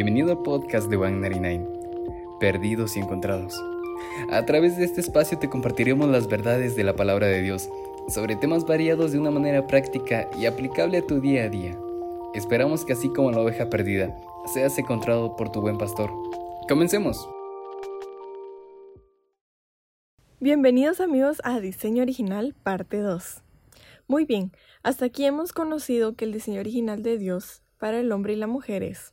Bienvenido al podcast de 199, Perdidos y Encontrados. A través de este espacio te compartiremos las verdades de la palabra de Dios sobre temas variados de una manera práctica y aplicable a tu día a día. Esperamos que así como la oveja perdida, seas encontrado por tu buen pastor. Comencemos. Bienvenidos amigos a Diseño Original, parte 2. Muy bien, hasta aquí hemos conocido que el diseño original de Dios para el hombre y la mujer es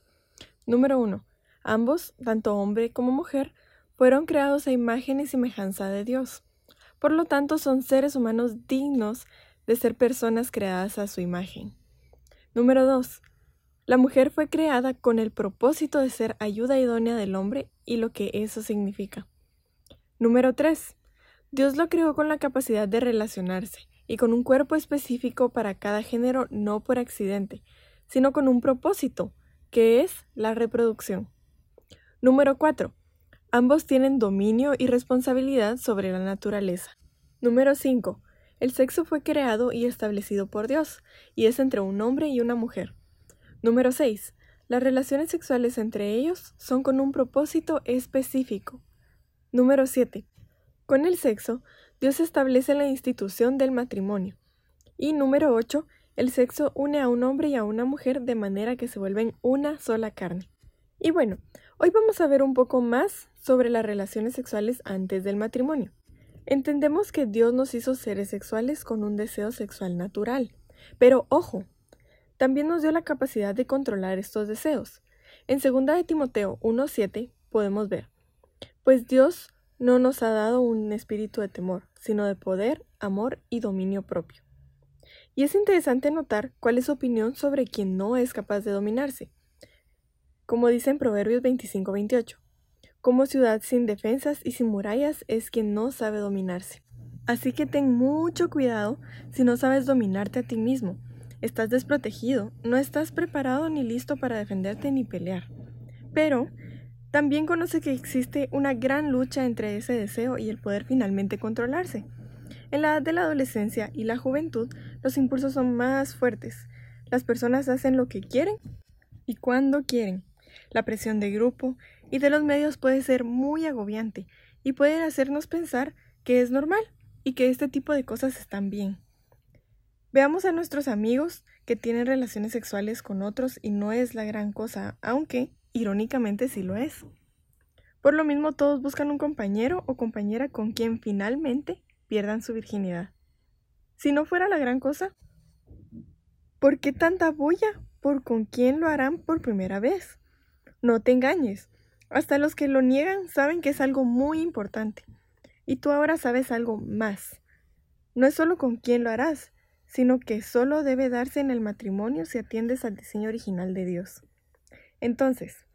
Número 1. Ambos, tanto hombre como mujer, fueron creados a imagen y semejanza de Dios. Por lo tanto, son seres humanos dignos de ser personas creadas a su imagen. Número 2. La mujer fue creada con el propósito de ser ayuda idónea del hombre y lo que eso significa. Número 3. Dios lo creó con la capacidad de relacionarse y con un cuerpo específico para cada género no por accidente, sino con un propósito, que es la reproducción. Número 4. Ambos tienen dominio y responsabilidad sobre la naturaleza. Número 5. El sexo fue creado y establecido por Dios, y es entre un hombre y una mujer. Número 6. Las relaciones sexuales entre ellos son con un propósito específico. Número 7. Con el sexo, Dios establece la institución del matrimonio. Y número 8. El sexo une a un hombre y a una mujer de manera que se vuelven una sola carne. Y bueno, hoy vamos a ver un poco más sobre las relaciones sexuales antes del matrimonio. Entendemos que Dios nos hizo seres sexuales con un deseo sexual natural. Pero ojo, también nos dio la capacidad de controlar estos deseos. En 2 de Timoteo 1.7 podemos ver, pues Dios no nos ha dado un espíritu de temor, sino de poder, amor y dominio propio. Y es interesante notar cuál es su opinión sobre quien no es capaz de dominarse. Como dice en Proverbios 25-28, como ciudad sin defensas y sin murallas es quien no sabe dominarse. Así que ten mucho cuidado si no sabes dominarte a ti mismo. Estás desprotegido, no estás preparado ni listo para defenderte ni pelear. Pero también conoce que existe una gran lucha entre ese deseo y el poder finalmente controlarse. En la edad de la adolescencia y la juventud, los impulsos son más fuertes. Las personas hacen lo que quieren y cuando quieren. La presión de grupo y de los medios puede ser muy agobiante y puede hacernos pensar que es normal y que este tipo de cosas están bien. Veamos a nuestros amigos que tienen relaciones sexuales con otros y no es la gran cosa, aunque irónicamente sí lo es. Por lo mismo todos buscan un compañero o compañera con quien finalmente pierdan su virginidad. Si no fuera la gran cosa, ¿por qué tanta bulla por con quién lo harán por primera vez? No te engañes. Hasta los que lo niegan saben que es algo muy importante. Y tú ahora sabes algo más. No es solo con quién lo harás, sino que solo debe darse en el matrimonio si atiendes al diseño original de Dios. Entonces,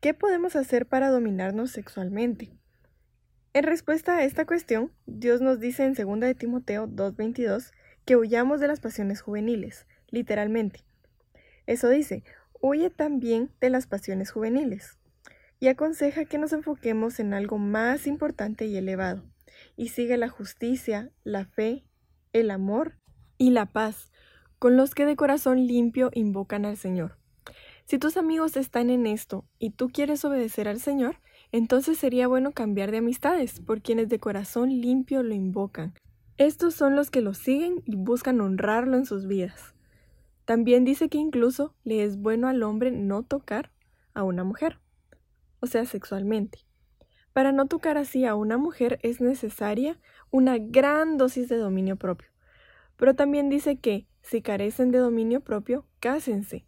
¿qué podemos hacer para dominarnos sexualmente? En respuesta a esta cuestión, Dios nos dice en 2 de Timoteo 2:22 que huyamos de las pasiones juveniles, literalmente. Eso dice, huye también de las pasiones juveniles. Y aconseja que nos enfoquemos en algo más importante y elevado, y sigue la justicia, la fe, el amor y la paz, con los que de corazón limpio invocan al Señor. Si tus amigos están en esto y tú quieres obedecer al Señor, entonces sería bueno cambiar de amistades por quienes de corazón limpio lo invocan. Estos son los que lo siguen y buscan honrarlo en sus vidas. También dice que incluso le es bueno al hombre no tocar a una mujer, o sea, sexualmente. Para no tocar así a una mujer es necesaria una gran dosis de dominio propio. Pero también dice que, si carecen de dominio propio, cásense,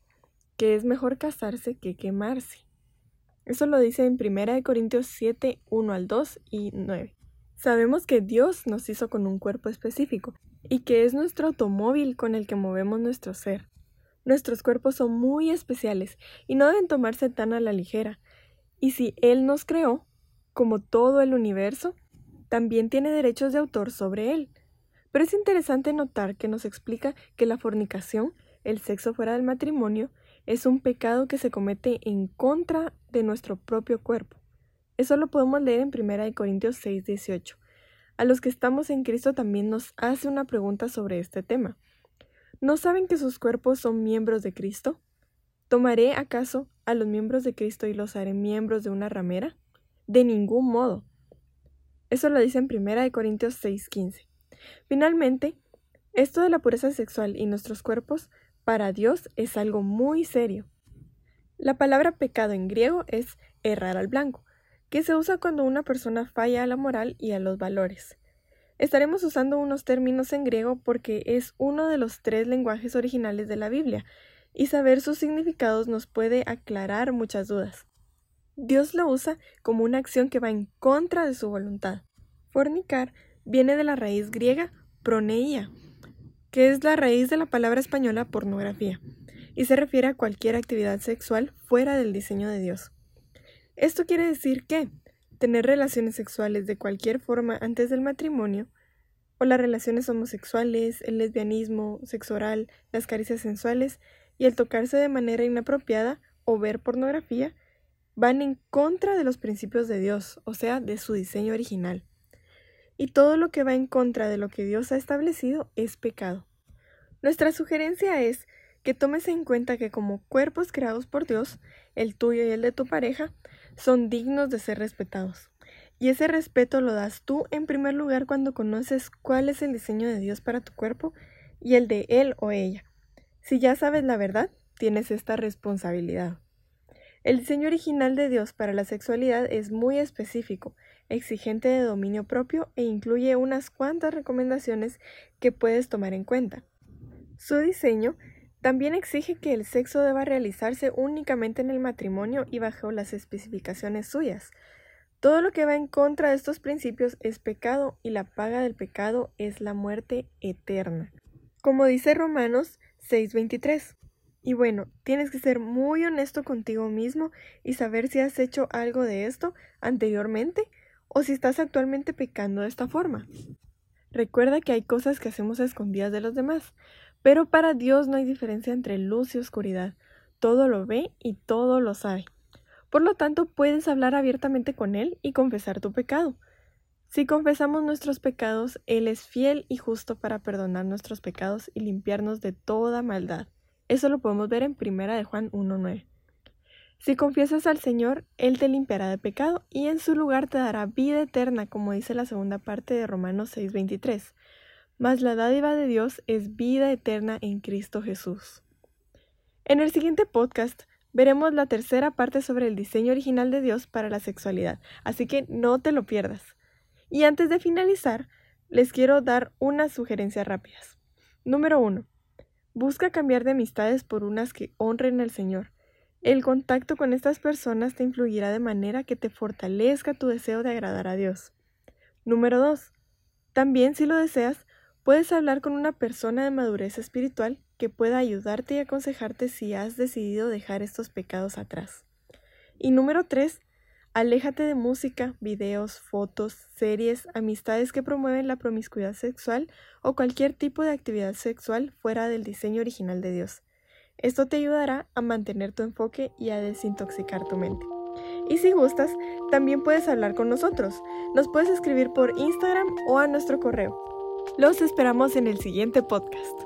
que es mejor casarse que quemarse. Eso lo dice en 1 Corintios 7, 1 al 2 y 9. Sabemos que Dios nos hizo con un cuerpo específico y que es nuestro automóvil con el que movemos nuestro ser. Nuestros cuerpos son muy especiales y no deben tomarse tan a la ligera. Y si Él nos creó, como todo el universo, también tiene derechos de autor sobre Él. Pero es interesante notar que nos explica que la fornicación, el sexo fuera del matrimonio, es un pecado que se comete en contra de nuestro propio cuerpo. Eso lo podemos leer en 1 Corintios 6, 18. A los que estamos en Cristo también nos hace una pregunta sobre este tema. ¿No saben que sus cuerpos son miembros de Cristo? ¿Tomaré acaso a los miembros de Cristo y los haré miembros de una ramera? De ningún modo. Eso lo dice en 1 Corintios 6:15. Finalmente, esto de la pureza sexual y nuestros cuerpos para Dios es algo muy serio. La palabra pecado en griego es errar al blanco, que se usa cuando una persona falla a la moral y a los valores. Estaremos usando unos términos en griego porque es uno de los tres lenguajes originales de la Biblia, y saber sus significados nos puede aclarar muchas dudas. Dios lo usa como una acción que va en contra de su voluntad. Fornicar viene de la raíz griega proneia, que es la raíz de la palabra española pornografía, y se refiere a cualquier actividad sexual fuera del diseño de Dios. Esto quiere decir que tener relaciones sexuales de cualquier forma antes del matrimonio, o las relaciones homosexuales, el lesbianismo, sexo oral, las caricias sensuales y el tocarse de manera inapropiada o ver pornografía, van en contra de los principios de Dios, o sea, de su diseño original. Y todo lo que va en contra de lo que Dios ha establecido es pecado. Nuestra sugerencia es que tomes en cuenta que como cuerpos creados por Dios, el tuyo y el de tu pareja, son dignos de ser respetados. Y ese respeto lo das tú en primer lugar cuando conoces cuál es el diseño de Dios para tu cuerpo y el de él o ella. Si ya sabes la verdad, tienes esta responsabilidad. El diseño original de Dios para la sexualidad es muy específico, exigente de dominio propio e incluye unas cuantas recomendaciones que puedes tomar en cuenta. Su diseño también exige que el sexo deba realizarse únicamente en el matrimonio y bajo las especificaciones suyas. Todo lo que va en contra de estos principios es pecado y la paga del pecado es la muerte eterna. Como dice Romanos 6:23. Y bueno, tienes que ser muy honesto contigo mismo y saber si has hecho algo de esto anteriormente o si estás actualmente pecando de esta forma. Recuerda que hay cosas que hacemos a escondidas de los demás, pero para Dios no hay diferencia entre luz y oscuridad. Todo lo ve y todo lo sabe. Por lo tanto, puedes hablar abiertamente con Él y confesar tu pecado. Si confesamos nuestros pecados, Él es fiel y justo para perdonar nuestros pecados y limpiarnos de toda maldad. Eso lo podemos ver en Primera de Juan 1.9. Si confiesas al Señor, Él te limpiará de pecado y en su lugar te dará vida eterna, como dice la segunda parte de Romanos 6.23. Mas la dádiva de Dios es vida eterna en Cristo Jesús. En el siguiente podcast veremos la tercera parte sobre el diseño original de Dios para la sexualidad, así que no te lo pierdas. Y antes de finalizar, les quiero dar unas sugerencias rápidas. Número 1. Busca cambiar de amistades por unas que honren al Señor. El contacto con estas personas te influirá de manera que te fortalezca tu deseo de agradar a Dios. Número 2. También si lo deseas, puedes hablar con una persona de madurez espiritual que pueda ayudarte y aconsejarte si has decidido dejar estos pecados atrás. Y número 3. Aléjate de música, videos, fotos, series, amistades que promueven la promiscuidad sexual o cualquier tipo de actividad sexual fuera del diseño original de Dios. Esto te ayudará a mantener tu enfoque y a desintoxicar tu mente. Y si gustas, también puedes hablar con nosotros. Nos puedes escribir por Instagram o a nuestro correo. Los esperamos en el siguiente podcast.